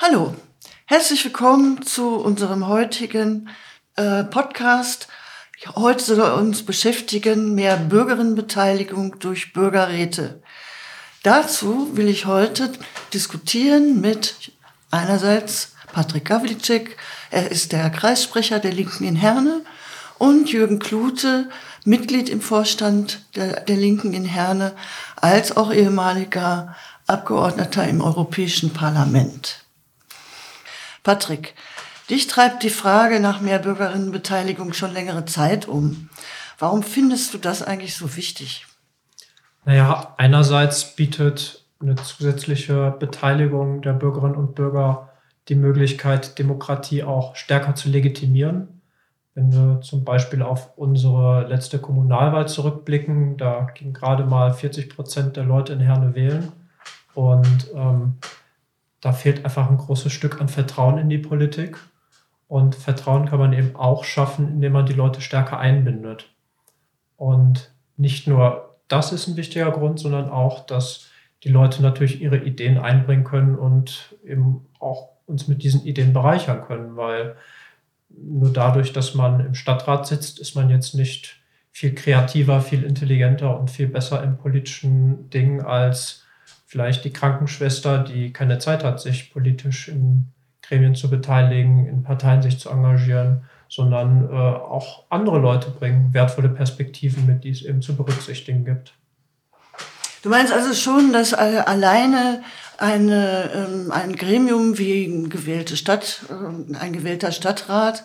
Hallo, herzlich willkommen zu unserem heutigen äh, Podcast. Heute soll er uns beschäftigen, mehr Bürgerinnenbeteiligung durch Bürgerräte. Dazu will ich heute diskutieren mit einerseits Patrick Gawlicek, er ist der Kreissprecher der Linken in Herne, und Jürgen Klute, Mitglied im Vorstand der, der Linken in Herne, als auch ehemaliger Abgeordneter im Europäischen Parlament. Patrick, dich treibt die Frage nach mehr Bürgerinnenbeteiligung schon längere Zeit um. Warum findest du das eigentlich so wichtig? Naja, einerseits bietet eine zusätzliche Beteiligung der Bürgerinnen und Bürger die Möglichkeit, Demokratie auch stärker zu legitimieren. Wenn wir zum Beispiel auf unsere letzte Kommunalwahl zurückblicken, da ging gerade mal 40 Prozent der Leute in Herne wählen. Da fehlt einfach ein großes Stück an Vertrauen in die Politik. Und Vertrauen kann man eben auch schaffen, indem man die Leute stärker einbindet. Und nicht nur das ist ein wichtiger Grund, sondern auch, dass die Leute natürlich ihre Ideen einbringen können und eben auch uns mit diesen Ideen bereichern können, weil nur dadurch, dass man im Stadtrat sitzt, ist man jetzt nicht viel kreativer, viel intelligenter und viel besser in politischen Dingen als vielleicht die Krankenschwester, die keine Zeit hat, sich politisch in Gremien zu beteiligen, in Parteien sich zu engagieren, sondern äh, auch andere Leute bringen wertvolle Perspektiven mit, die es eben zu berücksichtigen gibt. Du meinst also schon, dass alleine eine, ähm, ein Gremium wie ein gewählte Stadt, äh, ein gewählter Stadtrat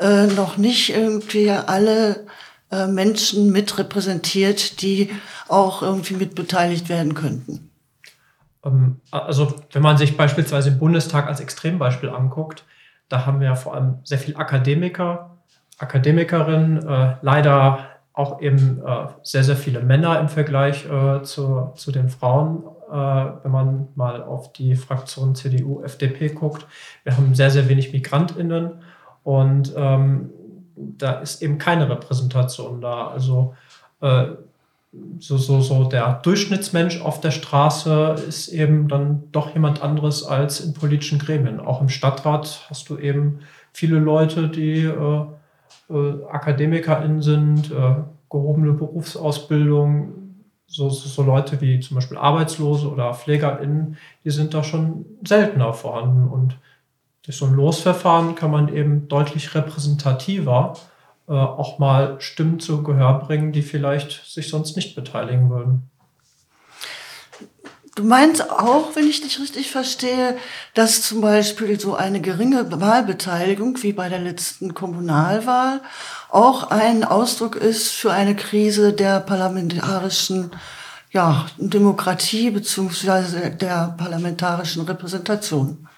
äh, noch nicht irgendwie alle äh, Menschen mit repräsentiert, die auch irgendwie mit beteiligt werden könnten? Ähm, also wenn man sich beispielsweise den Bundestag als Extrembeispiel anguckt, da haben wir vor allem sehr viel Akademiker, Akademikerinnen, äh, leider auch eben äh, sehr, sehr viele Männer im Vergleich äh, zu, zu den Frauen, äh, wenn man mal auf die Fraktion CDU, FDP guckt. Wir haben sehr, sehr wenig Migrantinnen und ähm, da ist eben keine Repräsentation da. Also äh, so, so, so der Durchschnittsmensch auf der Straße ist eben dann doch jemand anderes als in politischen Gremien. Auch im Stadtrat hast du eben viele Leute, die äh, äh, AkademikerInnen sind, äh, gehobene Berufsausbildung, so, so, so, Leute wie zum Beispiel Arbeitslose oder PflegerInnen, die sind da schon seltener vorhanden. Und durch so ein Losverfahren kann man eben deutlich repräsentativer äh, auch mal Stimmen zu Gehör bringen, die vielleicht sich sonst nicht beteiligen würden. Du meinst auch, wenn ich dich richtig verstehe, dass zum Beispiel so eine geringe Wahlbeteiligung wie bei der letzten Kommunalwahl auch ein Ausdruck ist für eine Krise der parlamentarischen ja, Demokratie beziehungsweise der parlamentarischen Repräsentation.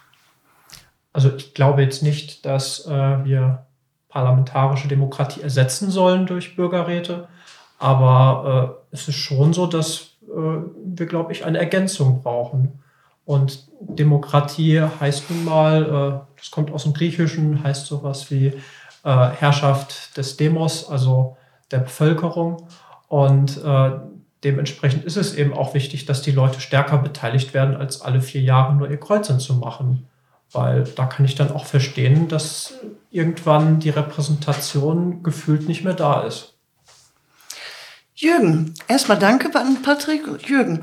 Also ich glaube jetzt nicht, dass äh, wir parlamentarische Demokratie ersetzen sollen durch Bürgerräte. Aber äh, es ist schon so, dass äh, wir, glaube ich, eine Ergänzung brauchen. Und Demokratie heißt nun mal, äh, das kommt aus dem Griechischen, heißt sowas wie äh, Herrschaft des Demos, also der Bevölkerung. Und äh, dementsprechend ist es eben auch wichtig, dass die Leute stärker beteiligt werden, als alle vier Jahre nur ihr Kreuzen zu machen. Weil da kann ich dann auch verstehen, dass irgendwann die Repräsentation gefühlt nicht mehr da ist. Jürgen, erstmal danke an Patrick. Jürgen,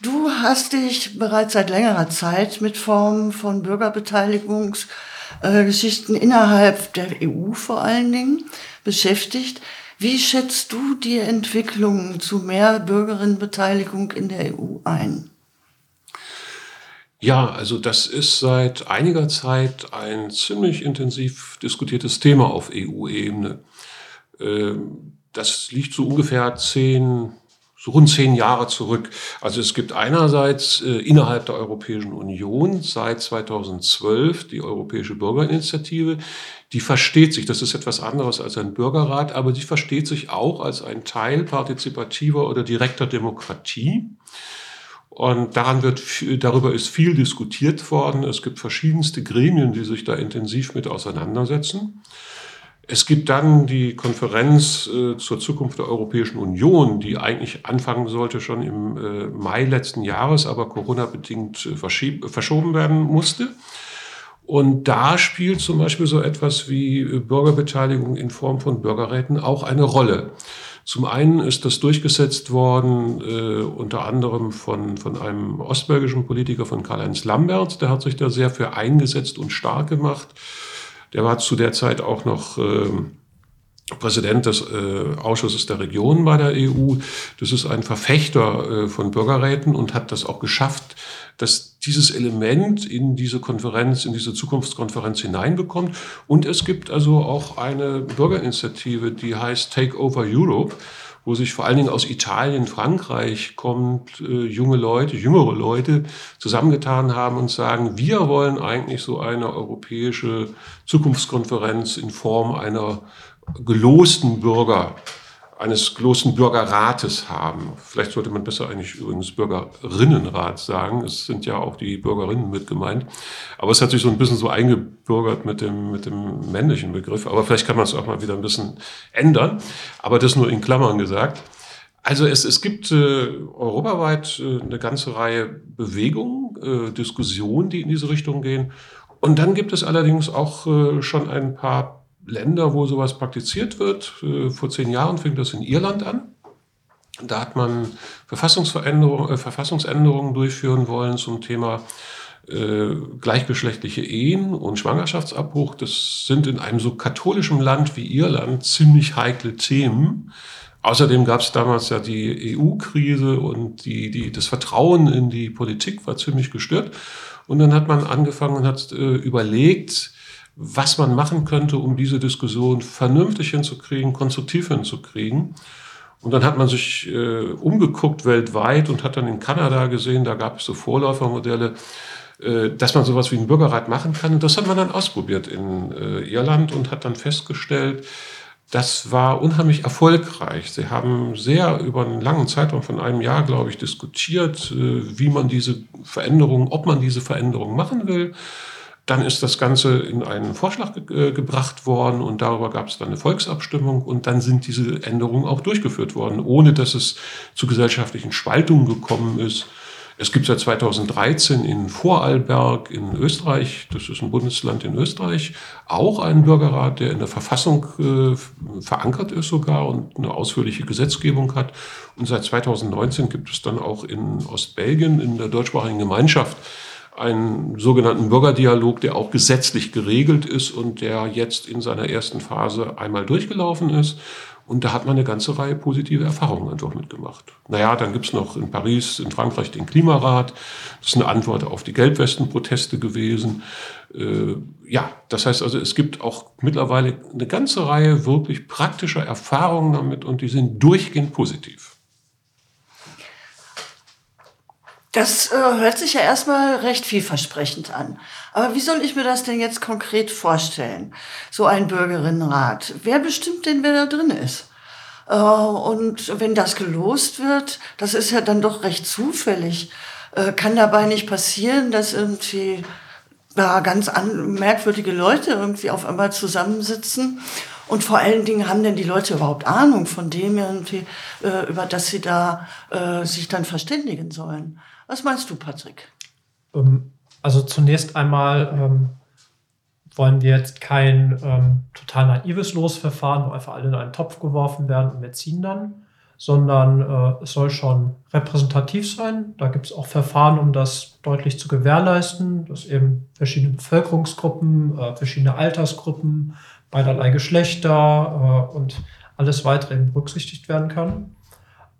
du hast dich bereits seit längerer Zeit mit Formen von Bürgerbeteiligungsgeschichten äh, innerhalb der EU vor allen Dingen beschäftigt. Wie schätzt du die Entwicklung zu mehr Bürgerinnenbeteiligung in der EU ein? Ja, also das ist seit einiger Zeit ein ziemlich intensiv diskutiertes Thema auf EU-Ebene. Ähm, das liegt so ungefähr zehn, so rund zehn Jahre zurück. Also es gibt einerseits äh, innerhalb der Europäischen Union seit 2012 die Europäische Bürgerinitiative. Die versteht sich, das ist etwas anderes als ein Bürgerrat, aber die versteht sich auch als ein Teil partizipativer oder direkter Demokratie. Und daran wird, darüber ist viel diskutiert worden. Es gibt verschiedenste Gremien, die sich da intensiv mit auseinandersetzen. Es gibt dann die Konferenz äh, zur Zukunft der Europäischen Union, die eigentlich anfangen sollte schon im äh, Mai letzten Jahres, aber Corona-bedingt äh, verschoben werden musste. Und da spielt zum Beispiel so etwas wie Bürgerbeteiligung in Form von Bürgerräten auch eine Rolle. Zum einen ist das durchgesetzt worden, äh, unter anderem von, von einem ostbelgischen Politiker, von Karl-Heinz Lambert. Der hat sich da sehr für eingesetzt und stark gemacht. Der war zu der Zeit auch noch äh, Präsident des äh, Ausschusses der Regionen bei der EU. Das ist ein Verfechter äh, von Bürgerräten und hat das auch geschafft, dass dieses Element in diese Konferenz, in diese Zukunftskonferenz hineinbekommt. Und es gibt also auch eine Bürgerinitiative, die heißt Take Over Europe, wo sich vor allen Dingen aus Italien, Frankreich kommt, äh, junge Leute, jüngere Leute zusammengetan haben und sagen, wir wollen eigentlich so eine europäische Zukunftskonferenz in Form einer gelosten Bürger, eines gelosten Bürgerrates haben. Vielleicht sollte man besser eigentlich übrigens Bürgerinnenrat sagen. Es sind ja auch die Bürgerinnen mit gemeint. Aber es hat sich so ein bisschen so eingebürgert mit dem, mit dem männlichen Begriff. Aber vielleicht kann man es auch mal wieder ein bisschen ändern. Aber das nur in Klammern gesagt. Also es, es gibt äh, europaweit äh, eine ganze Reihe Bewegungen, äh, Diskussionen, die in diese Richtung gehen. Und dann gibt es allerdings auch äh, schon ein paar Länder, wo sowas praktiziert wird. Äh, vor zehn Jahren fing das in Irland an. Da hat man Verfassungsveränderung, äh, Verfassungsänderungen durchführen wollen zum Thema äh, gleichgeschlechtliche Ehen und Schwangerschaftsabbruch. Das sind in einem so katholischen Land wie Irland ziemlich heikle Themen. Außerdem gab es damals ja die EU-Krise und die, die, das Vertrauen in die Politik war ziemlich gestört. Und dann hat man angefangen und hat äh, überlegt, was man machen könnte, um diese Diskussion vernünftig hinzukriegen, konstruktiv hinzukriegen. Und dann hat man sich äh, umgeguckt weltweit und hat dann in Kanada gesehen, da gab es so Vorläufermodelle, äh, dass man sowas wie einen Bürgerrat machen kann. Und das hat man dann ausprobiert in äh, Irland und hat dann festgestellt, das war unheimlich erfolgreich. Sie haben sehr über einen langen Zeitraum von einem Jahr, glaube ich, diskutiert, äh, wie man diese Veränderung, ob man diese Veränderung machen will. Dann ist das Ganze in einen Vorschlag ge äh, gebracht worden und darüber gab es dann eine Volksabstimmung und dann sind diese Änderungen auch durchgeführt worden, ohne dass es zu gesellschaftlichen Spaltungen gekommen ist. Es gibt seit 2013 in Vorarlberg in Österreich, das ist ein Bundesland in Österreich, auch einen Bürgerrat, der in der Verfassung äh, verankert ist sogar und eine ausführliche Gesetzgebung hat. Und seit 2019 gibt es dann auch in Ostbelgien in der deutschsprachigen Gemeinschaft einen sogenannten Bürgerdialog, der auch gesetzlich geregelt ist und der jetzt in seiner ersten Phase einmal durchgelaufen ist. Und da hat man eine ganze Reihe positive Erfahrungen einfach mitgemacht. Naja, dann gibt's noch in Paris, in Frankreich den Klimarat. Das ist eine Antwort auf die Gelbwestenproteste gewesen. Äh, ja, das heißt also, es gibt auch mittlerweile eine ganze Reihe wirklich praktischer Erfahrungen damit und die sind durchgehend positiv. Das äh, hört sich ja erstmal recht vielversprechend an. Aber wie soll ich mir das denn jetzt konkret vorstellen? So ein Bürgerinnenrat. Wer bestimmt denn, wer da drin ist? Äh, und wenn das gelost wird, das ist ja dann doch recht zufällig. Äh, kann dabei nicht passieren, dass irgendwie ja, ganz an, merkwürdige Leute irgendwie auf einmal zusammensitzen und vor allen Dingen haben denn die Leute überhaupt Ahnung von dem, äh, über das sie da äh, sich dann verständigen sollen. Was meinst du, Patrick? Ähm, also zunächst einmal ähm, wollen wir jetzt kein ähm, total naives Losverfahren, wo einfach alle in einen Topf geworfen werden und wir ziehen dann, sondern äh, es soll schon repräsentativ sein. Da gibt es auch Verfahren, um das deutlich zu gewährleisten, dass eben verschiedene Bevölkerungsgruppen, äh, verschiedene Altersgruppen, beiderlei Geschlechter äh, und alles weitere berücksichtigt werden kann.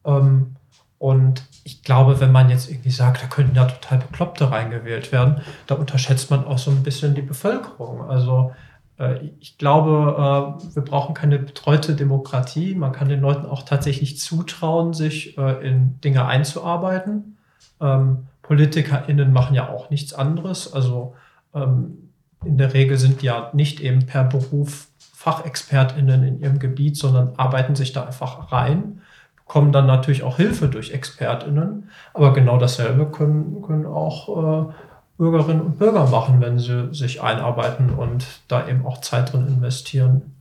Ähm, und ich glaube, wenn man jetzt irgendwie sagt, da könnten ja total Bekloppte reingewählt werden, da unterschätzt man auch so ein bisschen die Bevölkerung. Also äh, ich glaube, äh, wir brauchen keine betreute Demokratie. Man kann den Leuten auch tatsächlich zutrauen, sich äh, in Dinge einzuarbeiten. Ähm, PolitikerInnen machen ja auch nichts anderes. Also ähm, in der Regel sind ja nicht eben per Beruf FachexpertInnen in ihrem Gebiet, sondern arbeiten sich da einfach rein kommen dann natürlich auch Hilfe durch ExpertInnen. Aber genau dasselbe können, können auch äh, Bürgerinnen und Bürger machen, wenn sie sich einarbeiten und da eben auch Zeit drin investieren.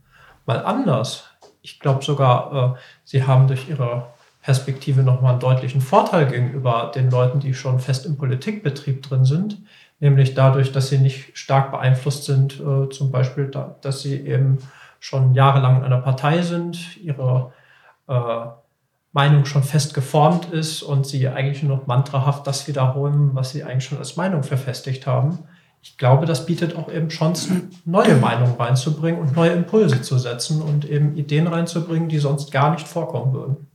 Mal anders. Ich glaube sogar, äh, sie haben durch ihre Perspektive nochmal einen deutlichen Vorteil gegenüber den Leuten, die schon fest im Politikbetrieb drin sind, nämlich dadurch, dass sie nicht stark beeinflusst sind, äh, zum Beispiel, da, dass sie eben schon jahrelang in einer Partei sind, ihre äh, Meinung schon fest geformt ist und sie eigentlich nur noch mantrahaft das wiederholen, was sie eigentlich schon als Meinung verfestigt haben. Ich glaube, das bietet auch eben Chancen, neue Meinungen reinzubringen und neue Impulse zu setzen und eben Ideen reinzubringen, die sonst gar nicht vorkommen würden.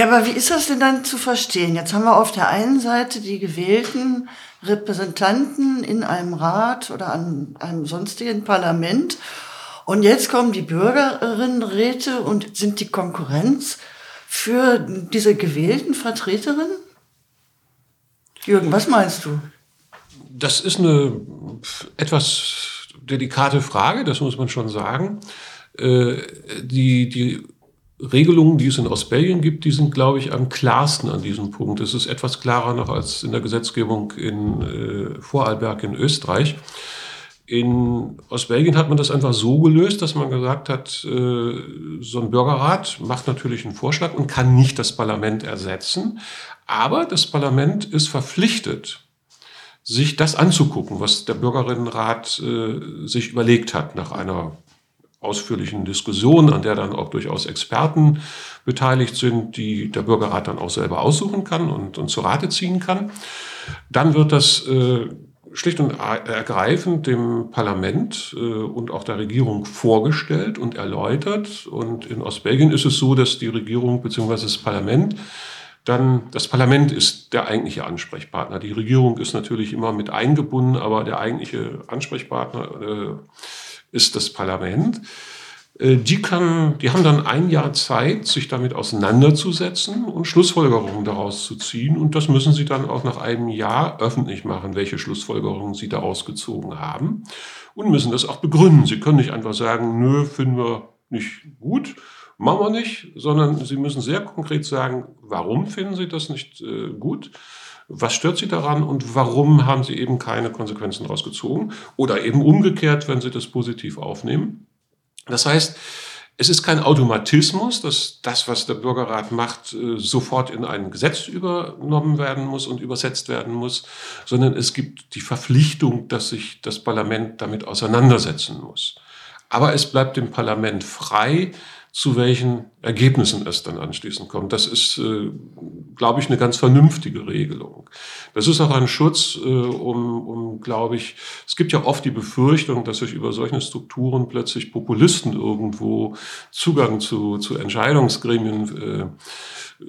Ja, aber wie ist das denn dann zu verstehen? Jetzt haben wir auf der einen Seite die gewählten Repräsentanten in einem Rat oder an einem sonstigen Parlament. Und jetzt kommen die Bürgerinnenräte und sind die Konkurrenz für diese gewählten Vertreterinnen? Jürgen, was meinst du? Das ist eine etwas delikate Frage, das muss man schon sagen. Äh, die, die Regelungen, die es in Ostbelgien gibt, die sind, glaube ich, am klarsten an diesem Punkt. Es ist etwas klarer noch als in der Gesetzgebung in äh, Vorarlberg in Österreich. In Ostbelgien hat man das einfach so gelöst, dass man gesagt hat, äh, so ein Bürgerrat macht natürlich einen Vorschlag und kann nicht das Parlament ersetzen, aber das Parlament ist verpflichtet, sich das anzugucken, was der Bürgerinnenrat äh, sich überlegt hat nach einer ausführlichen Diskussion, an der dann auch durchaus Experten beteiligt sind, die der Bürgerrat dann auch selber aussuchen kann und, und zu Rate ziehen kann. Dann wird das äh, schlicht und ergreifend dem Parlament äh, und auch der Regierung vorgestellt und erläutert. Und in Ostbelgien ist es so, dass die Regierung bzw. das Parlament dann das Parlament ist der eigentliche Ansprechpartner. Die Regierung ist natürlich immer mit eingebunden, aber der eigentliche Ansprechpartner äh, ist das Parlament. Äh, die, kann, die haben dann ein Jahr Zeit, sich damit auseinanderzusetzen und Schlussfolgerungen daraus zu ziehen. Und das müssen sie dann auch nach einem Jahr öffentlich machen, welche Schlussfolgerungen sie daraus gezogen haben. Und müssen das auch begründen. Sie können nicht einfach sagen, nö, finden wir nicht gut, machen wir nicht, sondern sie müssen sehr konkret sagen, warum finden sie das nicht äh, gut was stört Sie daran und warum haben Sie eben keine Konsequenzen daraus gezogen? Oder eben umgekehrt, wenn Sie das positiv aufnehmen. Das heißt, es ist kein Automatismus, dass das, was der Bürgerrat macht, äh, sofort in ein Gesetz übernommen werden muss und übersetzt werden muss, sondern es gibt die Verpflichtung, dass sich das Parlament damit auseinandersetzen muss. Aber es bleibt dem Parlament frei, zu welchen Ergebnissen es dann anschließend kommt. Das ist, äh, glaube ich, eine ganz vernünftige Regelung. Das ist auch ein Schutz, äh, um, um, glaube ich, es gibt ja oft die Befürchtung, dass sich über solche Strukturen plötzlich Populisten irgendwo Zugang zu, zu Entscheidungsgremien äh,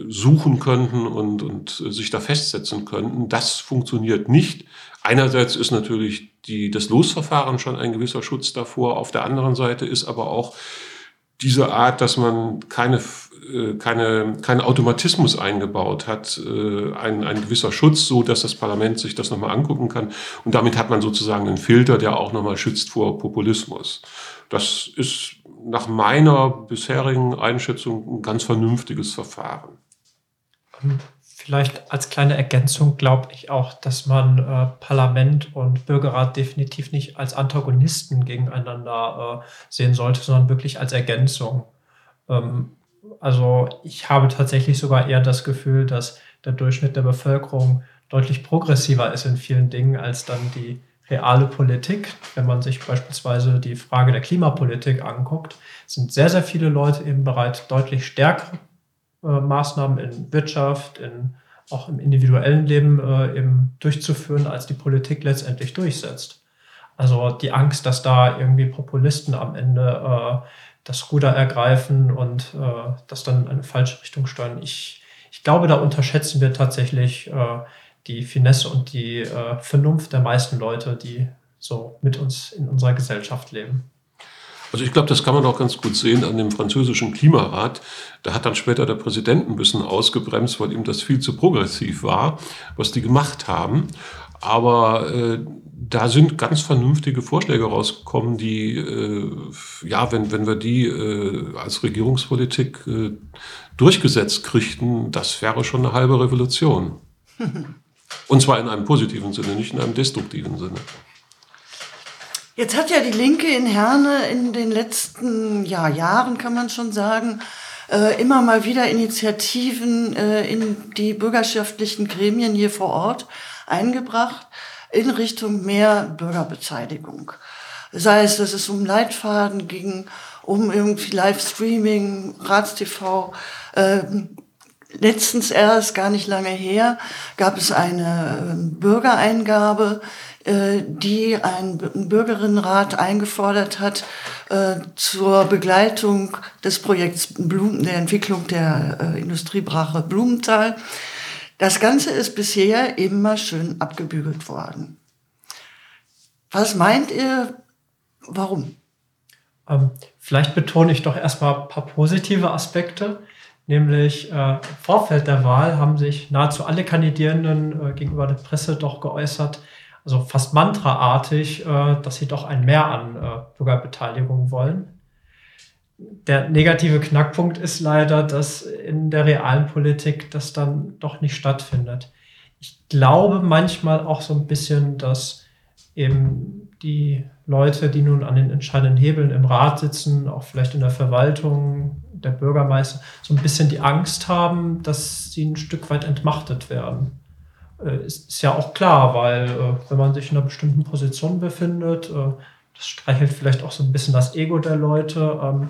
suchen könnten und, und sich da festsetzen könnten. Das funktioniert nicht. Einerseits ist natürlich die, das Losverfahren schon ein gewisser Schutz davor. Auf der anderen Seite ist aber auch diese Art, dass man keine, äh, keine, keinen Automatismus eingebaut hat, äh, ein, ein gewisser Schutz, so dass das Parlament sich das nochmal angucken kann. Und damit hat man sozusagen einen Filter, der auch nochmal schützt vor Populismus. Das ist nach meiner bisherigen Einschätzung ein ganz vernünftiges Verfahren. Vielleicht als kleine Ergänzung glaube ich auch, dass man äh, Parlament und Bürgerrat definitiv nicht als Antagonisten gegeneinander äh, sehen sollte, sondern wirklich als Ergänzung. Ähm, also ich habe tatsächlich sogar eher das Gefühl, dass der Durchschnitt der Bevölkerung deutlich progressiver ist in vielen Dingen als dann die reale Politik. Wenn man sich beispielsweise die Frage der Klimapolitik anguckt, sind sehr, sehr viele Leute eben bereit, deutlich stärkere äh, Maßnahmen in Wirtschaft, in, auch im individuellen Leben äh, eben durchzuführen, als die Politik letztendlich durchsetzt. Also die Angst, dass da irgendwie Populisten am Ende äh, das Ruder ergreifen und äh, das dann in eine falsche Richtung steuern. Ich, ich glaube, da unterschätzen wir tatsächlich äh, die Finesse und die äh, Vernunft der meisten Leute, die so mit uns in unserer Gesellschaft leben. Also ich glaube, das kann man auch ganz gut sehen an dem französischen Klimarat. Da hat dann später der Präsident ein bisschen ausgebremst, weil ihm das viel zu progressiv war, was die gemacht haben. Aber äh, da sind ganz vernünftige Vorschläge rausgekommen, die, äh, ja, wenn, wenn wir die äh, als Regierungspolitik äh, durchgesetzt kriegten, das wäre schon eine halbe Revolution. Und zwar in einem positiven Sinne, nicht in einem destruktiven Sinne. Jetzt hat ja die Linke in Herne in den letzten ja, Jahren, kann man schon sagen, äh, immer mal wieder Initiativen äh, in die bürgerschaftlichen Gremien hier vor Ort eingebracht in Richtung mehr Bürgerbeteiligung. Sei es, dass es um Leitfaden ging, um irgendwie Livestreaming, Ratstv. Äh, letztens erst, gar nicht lange her, gab es eine äh, Bürgereingabe, die ein Bürgerinnenrat eingefordert hat äh, zur Begleitung des Projekts Blumen, der Entwicklung der äh, Industriebrache Blumenthal. Das Ganze ist bisher immer schön abgebügelt worden. Was meint ihr, warum? Ähm, vielleicht betone ich doch erstmal ein paar positive Aspekte. Nämlich äh, im Vorfeld der Wahl haben sich nahezu alle Kandidierenden äh, gegenüber der Presse doch geäußert, also fast mantraartig, äh, dass sie doch ein Mehr an äh, Bürgerbeteiligung wollen. Der negative Knackpunkt ist leider, dass in der realen Politik das dann doch nicht stattfindet. Ich glaube manchmal auch so ein bisschen, dass eben die Leute, die nun an den entscheidenden Hebeln im Rat sitzen, auch vielleicht in der Verwaltung, der Bürgermeister, so ein bisschen die Angst haben, dass sie ein Stück weit entmachtet werden. Äh, ist, ist ja auch klar, weil äh, wenn man sich in einer bestimmten Position befindet, äh, das streichelt vielleicht auch so ein bisschen das Ego der Leute. Ähm,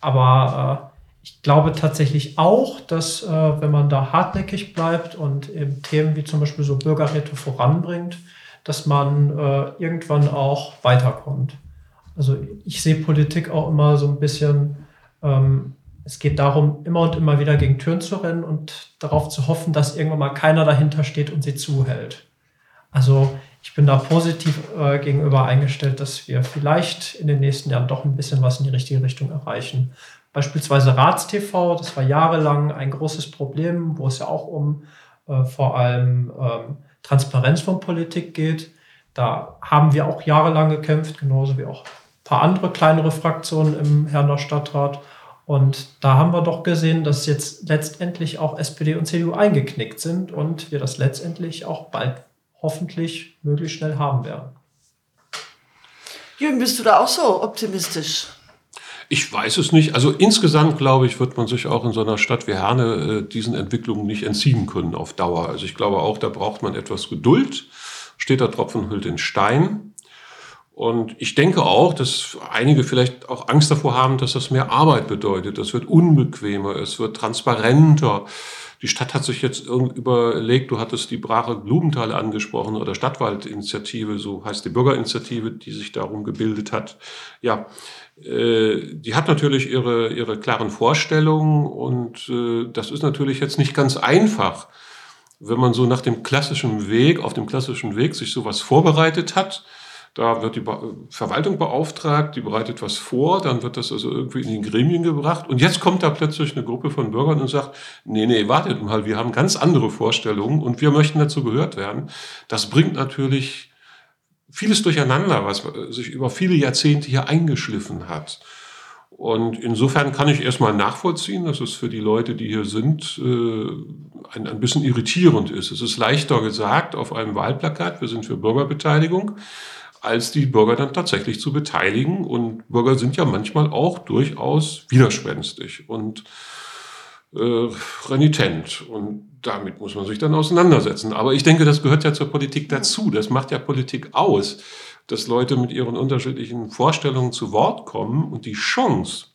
aber ich glaube tatsächlich auch, dass wenn man da hartnäckig bleibt und eben Themen wie zum Beispiel so Bürgerräte voranbringt, dass man irgendwann auch weiterkommt. Also ich sehe Politik auch immer so ein bisschen ähm, es geht darum, immer und immer wieder gegen Türen zu rennen und darauf zu hoffen, dass irgendwann mal keiner dahinter steht und sie zuhält. Also ich bin da positiv äh, gegenüber eingestellt, dass wir vielleicht in den nächsten Jahren doch ein bisschen was in die richtige Richtung erreichen. Beispielsweise RatsTV, das war jahrelang ein großes Problem, wo es ja auch um äh, vor allem ähm, Transparenz von Politik geht. Da haben wir auch jahrelang gekämpft, genauso wie auch ein paar andere kleinere Fraktionen im Herner Stadtrat. Und da haben wir doch gesehen, dass jetzt letztendlich auch SPD und CDU eingeknickt sind und wir das letztendlich auch bald hoffentlich möglichst schnell haben werden. Jürgen, bist du da auch so optimistisch? Ich weiß es nicht. Also insgesamt, glaube ich, wird man sich auch in so einer Stadt wie Herne äh, diesen Entwicklungen nicht entziehen können auf Dauer. Also ich glaube auch, da braucht man etwas Geduld. Steht der Tropfen hüllt den Stein. Und ich denke auch, dass einige vielleicht auch Angst davor haben, dass das mehr Arbeit bedeutet. Das wird unbequemer, es wird transparenter. Die Stadt hat sich jetzt überlegt, du hattest die Brache Blumenthal angesprochen oder Stadtwaldinitiative, so heißt die Bürgerinitiative, die sich darum gebildet hat. Ja, äh, die hat natürlich ihre, ihre klaren Vorstellungen und äh, das ist natürlich jetzt nicht ganz einfach, wenn man so nach dem klassischen Weg, auf dem klassischen Weg sich sowas vorbereitet hat da wird die Verwaltung beauftragt, die bereitet was vor, dann wird das also irgendwie in den Gremien gebracht. Und jetzt kommt da plötzlich eine Gruppe von Bürgern und sagt, nee, nee, wartet mal, wir haben ganz andere Vorstellungen und wir möchten dazu gehört werden. Das bringt natürlich vieles durcheinander, was sich über viele Jahrzehnte hier eingeschliffen hat. Und insofern kann ich erstmal nachvollziehen, dass es für die Leute, die hier sind, äh, ein, ein bisschen irritierend ist. Es ist leichter gesagt auf einem Wahlplakat, wir sind für Bürgerbeteiligung, als die Bürger dann tatsächlich zu beteiligen. Und Bürger sind ja manchmal auch durchaus widerspenstig und äh, renitent. Und damit muss man sich dann auseinandersetzen. Aber ich denke, das gehört ja zur Politik dazu. Das macht ja Politik aus, dass Leute mit ihren unterschiedlichen Vorstellungen zu Wort kommen und die Chance,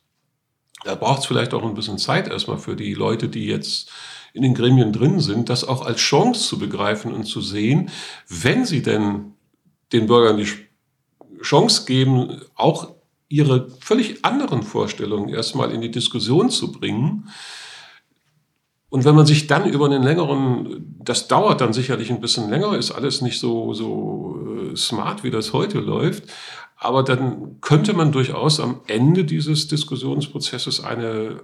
da braucht es vielleicht auch ein bisschen Zeit erstmal für die Leute, die jetzt in den Gremien drin sind, das auch als Chance zu begreifen und zu sehen, wenn sie denn den Bürgern die Chance geben, auch ihre völlig anderen Vorstellungen erstmal in die Diskussion zu bringen. Und wenn man sich dann über einen längeren, das dauert dann sicherlich ein bisschen länger, ist alles nicht so, so äh, smart, wie das heute läuft, aber dann könnte man durchaus am Ende dieses Diskussionsprozesses eine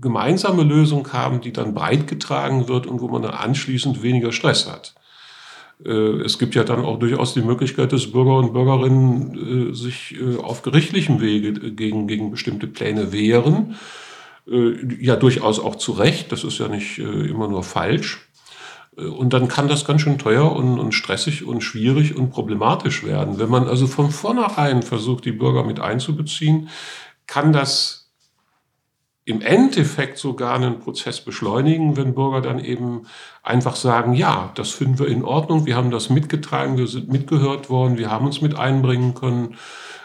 gemeinsame Lösung haben, die dann breit getragen wird und wo man dann anschließend weniger Stress hat. Äh, es gibt ja dann auch durchaus die Möglichkeit, dass Bürger und Bürgerinnen äh, sich äh, auf gerichtlichem Wege gegen, gegen bestimmte Pläne wehren. Ja, durchaus auch zu Recht. Das ist ja nicht immer nur falsch. Und dann kann das ganz schön teuer und, und, stressig und schwierig und problematisch werden. Wenn man also von vornherein versucht, die Bürger mit einzubeziehen, kann das im Endeffekt sogar einen Prozess beschleunigen, wenn Bürger dann eben einfach sagen, ja, das finden wir in Ordnung, wir haben das mitgetragen, wir sind mitgehört worden, wir haben uns mit einbringen können,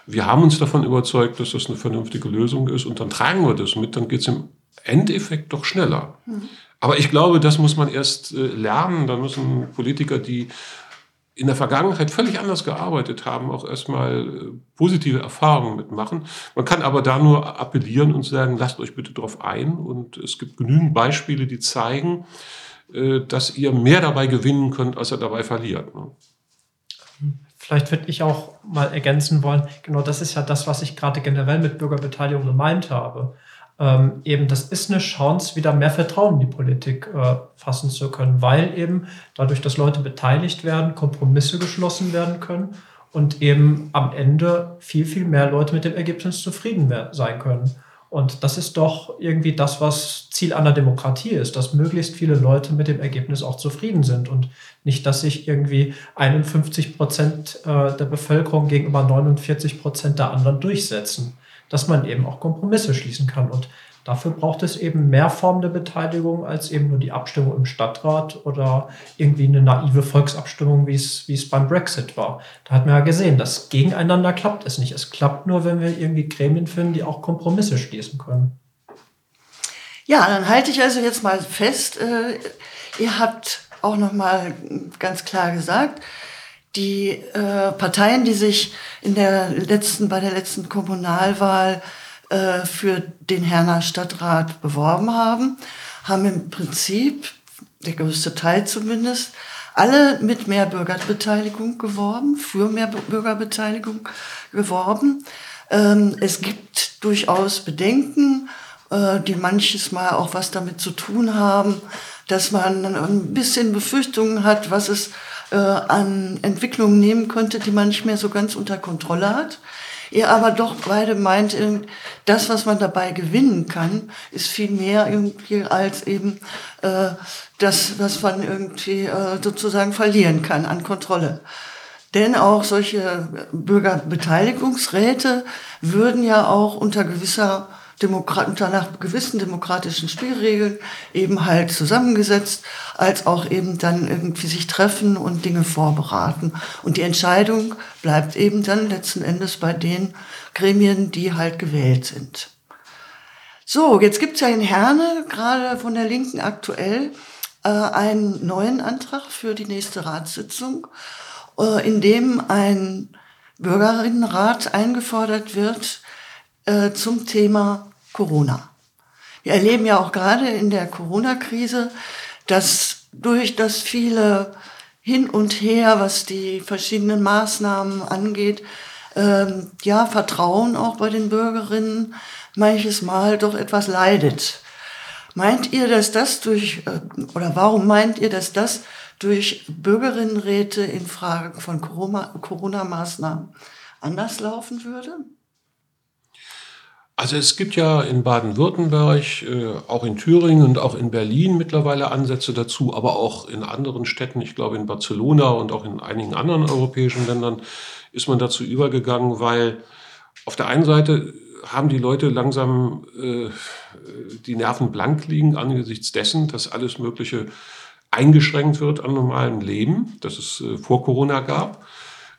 wir haben uns davon überzeugt, dass das eine vernünftige Lösung ist und dann tragen wir das mit, dann geht es im Endeffekt doch schneller. Mhm. Aber ich glaube, das muss man erst äh, lernen, da müssen Politiker, die in der Vergangenheit völlig anders gearbeitet haben, auch erstmal äh, positive Erfahrungen mitmachen. Man kann aber da nur appellieren und sagen, lasst euch bitte darauf ein. Und es gibt genügend Beispiele, die zeigen, äh, dass ihr mehr dabei gewinnen könnt, als ihr dabei verliert. Ne? Vielleicht würde ich auch mal ergänzen wollen, genau das ist ja das, was ich gerade generell mit Bürgerbeteiligung gemeint habe ähm, eben das ist eine Chance, wieder mehr Vertrauen in die Politik äh, fassen zu können, weil eben dadurch, dass Leute beteiligt werden, Kompromisse geschlossen werden können und eben am Ende viel, viel mehr Leute mit dem Ergebnis zufrieden sein können. Und das ist doch irgendwie das, was Ziel einer Demokratie ist, dass möglichst viele Leute mit dem Ergebnis auch zufrieden sind und nicht, dass sich irgendwie 51 Prozent äh, der Bevölkerung gegenüber 49 Prozent der anderen durchsetzen dass man eben auch Kompromisse schließen kann. Und dafür braucht es eben mehr Formen der Beteiligung als eben nur die Abstimmung im Stadtrat oder irgendwie eine naive Volksabstimmung, wie es, wie es beim Brexit war. Da hat man ja gesehen, dass gegeneinander klappt es nicht. Es klappt nur, wenn wir irgendwie Gremien finden, die auch Kompromisse schließen können. Ja, dann halte ich also jetzt mal fest, äh, ihr habt auch noch mal ganz klar gesagt, die äh, Parteien, die sich in der letzten, bei der letzten Kommunalwahl äh, für den Herner Stadtrat beworben haben, haben im Prinzip, der größte Teil zumindest, alle mit mehr Bürgerbeteiligung geworben, für mehr Bürgerbeteiligung geworben. Ähm, es gibt durchaus Bedenken, äh, die manches Mal auch was damit zu tun haben, dass man ein bisschen Befürchtungen hat, was es äh, an Entwicklungen nehmen könnte, die man nicht mehr so ganz unter Kontrolle hat. Ihr aber doch beide meint, das, was man dabei gewinnen kann, ist viel mehr irgendwie als eben äh, das, was man irgendwie äh, sozusagen verlieren kann an Kontrolle. Denn auch solche Bürgerbeteiligungsräte würden ja auch unter gewisser Demokrat, unter nach gewissen demokratischen Spielregeln eben halt zusammengesetzt, als auch eben dann irgendwie sich treffen und Dinge vorberaten. Und die Entscheidung bleibt eben dann letzten Endes bei den Gremien, die halt gewählt sind. So, jetzt gibt's ja in Herne, gerade von der Linken aktuell, äh, einen neuen Antrag für die nächste Ratssitzung, äh, in dem ein Bürgerinnenrat eingefordert wird, äh, zum Thema Corona. Wir erleben ja auch gerade in der Corona-Krise, dass durch das viele hin und her, was die verschiedenen Maßnahmen angeht, ähm, ja, Vertrauen auch bei den Bürgerinnen manches Mal doch etwas leidet. Meint ihr, dass das durch, äh, oder warum meint ihr, dass das durch Bürgerinnenräte in Fragen von Corona-Maßnahmen anders laufen würde? Also es gibt ja in Baden-Württemberg, äh, auch in Thüringen und auch in Berlin mittlerweile Ansätze dazu, aber auch in anderen Städten, ich glaube in Barcelona und auch in einigen anderen europäischen Ländern ist man dazu übergegangen, weil auf der einen Seite haben die Leute langsam äh, die Nerven blank liegen angesichts dessen, dass alles Mögliche eingeschränkt wird an normalem Leben, das es äh, vor Corona gab.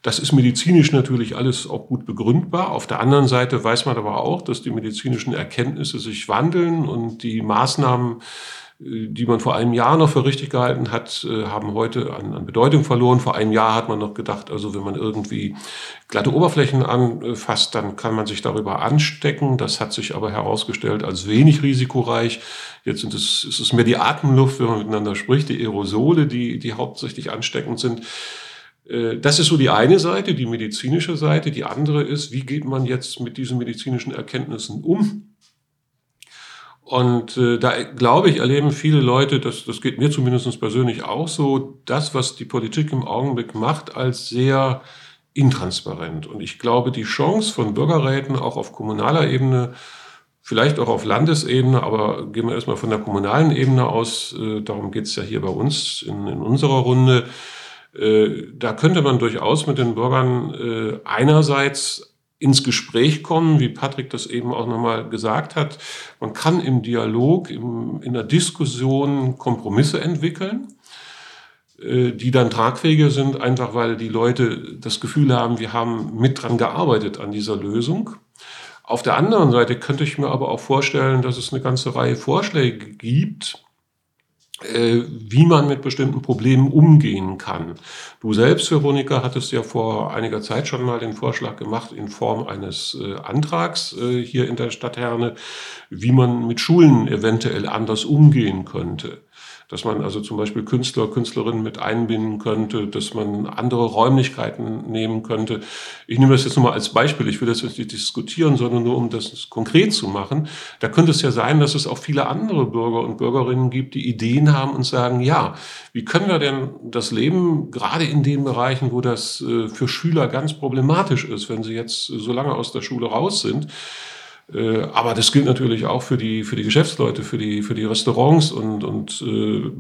Das ist medizinisch natürlich alles auch gut begründbar. Auf der anderen Seite weiß man aber auch, dass die medizinischen Erkenntnisse sich wandeln und die Maßnahmen, äh, die man vor einem Jahr noch für richtig gehalten hat, äh, haben heute an, an, Bedeutung verloren. Vor einem Jahr hat man noch gedacht, also wenn man irgendwie glatte Oberflächen anfasst, dann kann man sich darüber anstecken. Das hat sich aber herausgestellt als wenig risikoreich. Jetzt sind es, ist es mehr die Atemluft, wenn man miteinander spricht, die Aerosole, die, die hauptsächlich ansteckend sind. Äh, das ist so die eine Seite, die medizinische Seite. Die andere ist, wie geht man jetzt mit diesen medizinischen Erkenntnissen um? Und äh, da glaube ich, erleben viele Leute, das, das geht mir zumindest persönlich auch so, das, was die Politik im Augenblick macht, als sehr intransparent. Und ich glaube, die Chance von Bürgerräten auch auf kommunaler Ebene, vielleicht auch auf Landesebene, aber gehen wir erstmal von der kommunalen Ebene aus, äh, darum geht es ja hier bei uns in, in unserer Runde, da könnte man durchaus mit den Bürgern äh, einerseits ins Gespräch kommen, wie Patrick das eben auch nochmal gesagt hat. Man kann im Dialog, im, in der Diskussion Kompromisse entwickeln, äh, die dann tragfähiger sind, einfach weil die Leute das Gefühl haben, wir haben mit dran gearbeitet an dieser Lösung. Auf der anderen Seite könnte ich mir aber auch vorstellen, dass es eine ganze Reihe Vorschläge gibt, äh, wie man mit bestimmten Problemen umgehen kann. Du selbst, Veronika, hattest ja vor einiger Zeit schon mal den Vorschlag gemacht in Form eines äh, Antrags äh, hier in der Stadt Herne, wie man mit Schulen eventuell anders umgehen könnte dass man also zum Beispiel Künstler, Künstlerinnen mit einbinden könnte, dass man andere Räumlichkeiten nehmen könnte. Ich nehme das jetzt nur mal als Beispiel. Ich will das jetzt nicht diskutieren, sondern nur um das konkret zu machen. Da könnte es ja sein, dass es auch viele andere Bürger und Bürgerinnen gibt, die Ideen haben und sagen, ja, wie können wir denn das Leben gerade in den Bereichen, wo das äh, für Schüler ganz problematisch ist, wenn sie jetzt so lange aus der Schule raus sind, aber das gilt natürlich auch für die, für die Geschäftsleute, für die, für die Restaurants und, und äh,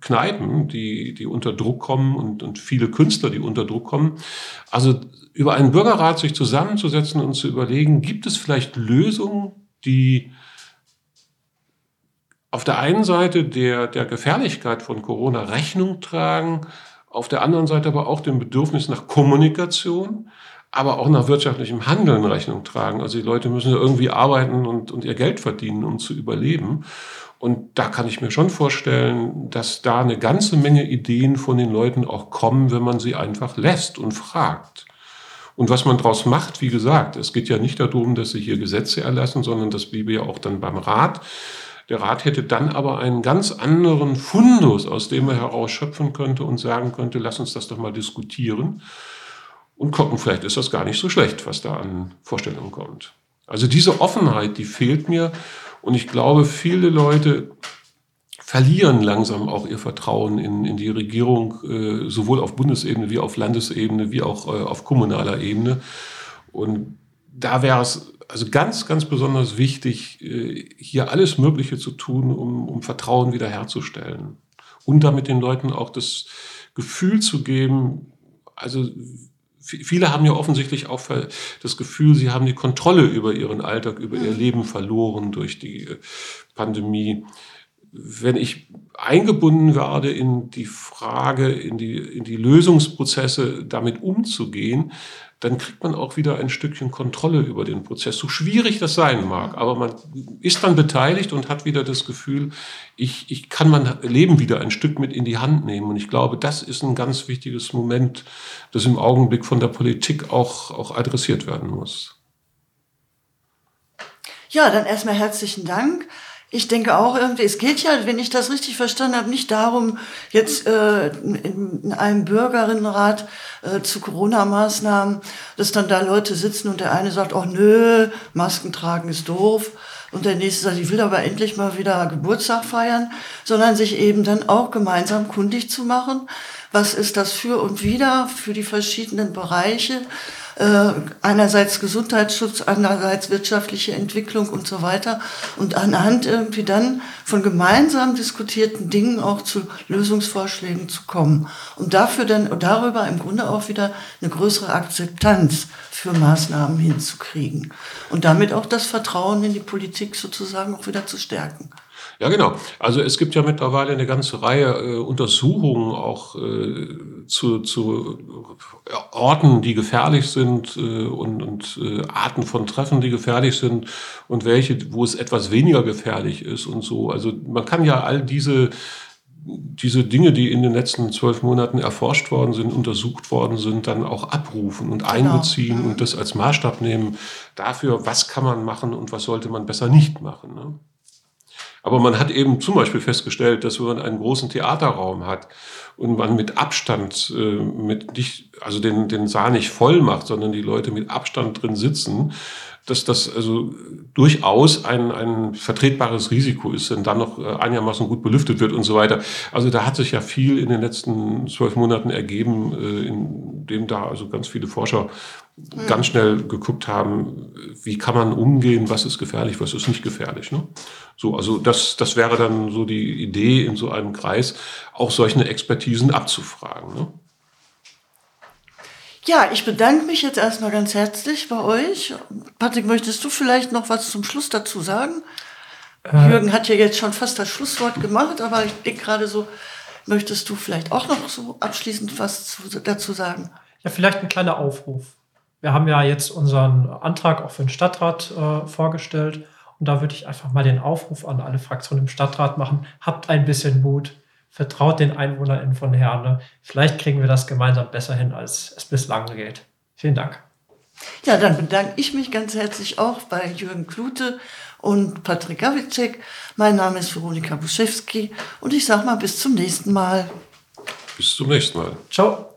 Kneipen, die, die unter Druck kommen und, und viele Künstler, die unter Druck kommen. Also über einen Bürgerrat sich zusammenzusetzen und zu überlegen, gibt es vielleicht Lösungen, die auf der einen Seite der, der Gefährlichkeit von Corona Rechnung tragen, auf der anderen Seite aber auch dem Bedürfnis nach Kommunikation, aber auch nach wirtschaftlichem Handeln Rechnung tragen. Also die Leute müssen ja irgendwie arbeiten und, und ihr Geld verdienen, um zu überleben. Und da kann ich mir schon vorstellen, dass da eine ganze Menge Ideen von den Leuten auch kommen, wenn man sie einfach lässt und fragt. Und was man daraus macht, wie gesagt, es geht ja nicht darum, dass sie hier Gesetze erlassen, sondern das bliebe ja auch dann beim Rat. Der Rat hätte dann aber einen ganz anderen Fundus, aus dem er herausschöpfen könnte und sagen könnte, lass uns das doch mal diskutieren und gucken, vielleicht ist das gar nicht so schlecht, was da an Vorstellungen kommt. Also diese Offenheit, die fehlt mir und ich glaube, viele Leute verlieren langsam auch ihr Vertrauen in, in die Regierung, äh, sowohl auf Bundesebene wie auf Landesebene, wie auch äh, auf kommunaler Ebene. Und da wäre es also ganz, ganz besonders wichtig, äh, hier alles Mögliche zu tun, um, um Vertrauen wiederherzustellen. Und damit den Leuten auch das Gefühl zu geben, also viele haben ja offensichtlich auch das Gefühl, sie haben die Kontrolle über ihren Alltag, über ihr mhm. Leben verloren durch die äh, Pandemie. Wenn ich eingebunden werde in die Frage, in die, in die Lösungsprozesse damit umzugehen, dann kriegt man auch wieder ein Stückchen Kontrolle über den Prozess. So schwierig das sein mag, aber man ist dann beteiligt und hat wieder das Gefühl, ich, ich kann mein Leben wieder ein Stück mit in die Hand nehmen. Und ich glaube, das ist ein ganz wichtiges Moment, das im Augenblick von der Politik auch, auch adressiert werden muss. Ja, dann erstmal herzlichen Dank. Ich denke auch irgendwie, es geht ja, wenn ich das richtig verstanden habe, nicht darum, jetzt äh, in einem Bürgerinnenrat äh, zu Corona-Maßnahmen, dass dann da Leute sitzen und der eine sagt, oh nö, Masken tragen ist doof. Und der nächste sagt, ich will aber endlich mal wieder Geburtstag feiern, sondern sich eben dann auch gemeinsam kundig zu machen. Was ist das für und wieder für die verschiedenen Bereiche? Äh, einerseits Gesundheitsschutz, andererseits wirtschaftliche Entwicklung und so weiter. Und anhand irgendwie dann von gemeinsam diskutierten Dingen auch zu Lösungsvorschlägen zu kommen. Und dafür dann, darüber im Grunde auch wieder eine größere Akzeptanz für Maßnahmen hinzukriegen. Und damit auch das Vertrauen in die Politik sozusagen auch wieder zu stärken. Ja, genau. Also es gibt ja mittlerweile eine ganze Reihe äh, Untersuchungen auch äh, zu, zu Orten, die gefährlich sind äh, und, und äh, Arten von Treffen, die gefährlich sind und welche, wo es etwas weniger gefährlich ist und so. Also man kann ja all diese diese Dinge, die in den letzten zwölf Monaten erforscht worden sind, untersucht worden sind, dann auch abrufen und genau. einbeziehen mhm. und das als Maßstab nehmen dafür, was kann man machen und was sollte man besser nicht machen. Ne? Aber man hat eben zum Beispiel festgestellt, dass wenn man einen großen Theaterraum hat und man mit Abstand, äh, mit nicht, also den, den Saal nicht voll macht, sondern die Leute mit Abstand drin sitzen, dass das also durchaus ein, ein vertretbares Risiko ist, wenn dann noch äh, einigermaßen gut belüftet wird und so weiter. Also da hat sich ja viel in den letzten zwölf Monaten ergeben, äh, in dem da also ganz viele Forscher ganz schnell geguckt haben, wie kann man umgehen, was ist gefährlich, was ist nicht gefährlich. Ne? So, also das, das wäre dann so die Idee in so einem Kreis, auch solche Expertisen abzufragen. Ne? Ja, ich bedanke mich jetzt erstmal ganz herzlich bei euch. Patrick, möchtest du vielleicht noch was zum Schluss dazu sagen? Äh, Jürgen hat ja jetzt schon fast das Schlusswort gemacht, aber ich denke gerade so, möchtest du vielleicht auch noch so abschließend was zu, dazu sagen? Ja, vielleicht ein kleiner Aufruf. Wir haben ja jetzt unseren Antrag auch für den Stadtrat äh, vorgestellt. Und da würde ich einfach mal den Aufruf an alle Fraktionen im Stadtrat machen. Habt ein bisschen Mut. Vertraut den EinwohnerInnen von Herne. Vielleicht kriegen wir das gemeinsam besser hin, als es bislang geht. Vielen Dank. Ja, dann bedanke ich mich ganz herzlich auch bei Jürgen Klute und Patrick Gawicek. Mein Name ist Veronika Buschewski und ich sage mal bis zum nächsten Mal. Bis zum nächsten Mal. Ciao.